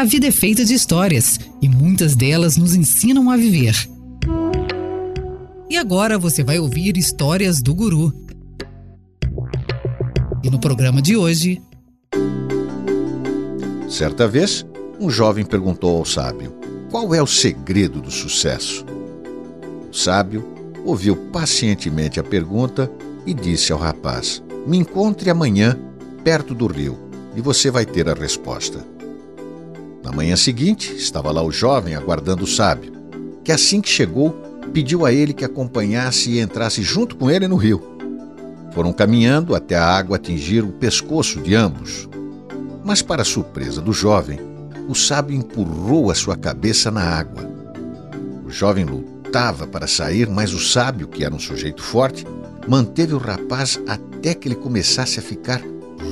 A vida é feita de histórias e muitas delas nos ensinam a viver. E agora você vai ouvir histórias do Guru. E no programa de hoje. Certa vez, um jovem perguntou ao sábio: Qual é o segredo do sucesso? O sábio ouviu pacientemente a pergunta e disse ao rapaz: Me encontre amanhã perto do rio e você vai ter a resposta. Na manhã seguinte, estava lá o jovem aguardando o sábio, que assim que chegou, pediu a ele que acompanhasse e entrasse junto com ele no rio. Foram caminhando até a água atingir o pescoço de ambos. Mas, para surpresa do jovem, o sábio empurrou a sua cabeça na água. O jovem lutava para sair, mas o sábio, que era um sujeito forte, manteve o rapaz até que ele começasse a ficar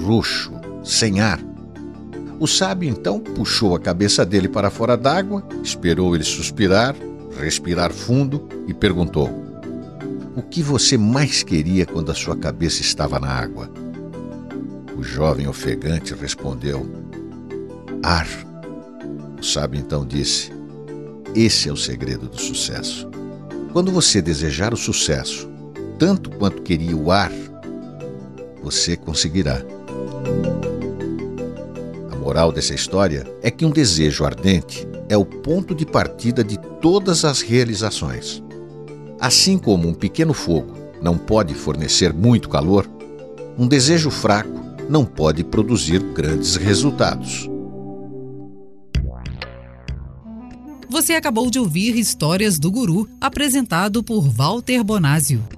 roxo, sem ar o sábio então puxou a cabeça dele para fora d'água, esperou ele suspirar, respirar fundo e perguntou: O que você mais queria quando a sua cabeça estava na água? O jovem ofegante respondeu: Ar. O sábio então disse: Esse é o segredo do sucesso. Quando você desejar o sucesso, tanto quanto queria o ar, você conseguirá moral dessa história é que um desejo ardente é o ponto de partida de todas as realizações. Assim como um pequeno fogo não pode fornecer muito calor, um desejo fraco não pode produzir grandes resultados. Você acabou de ouvir Histórias do Guru, apresentado por Walter Bonásio.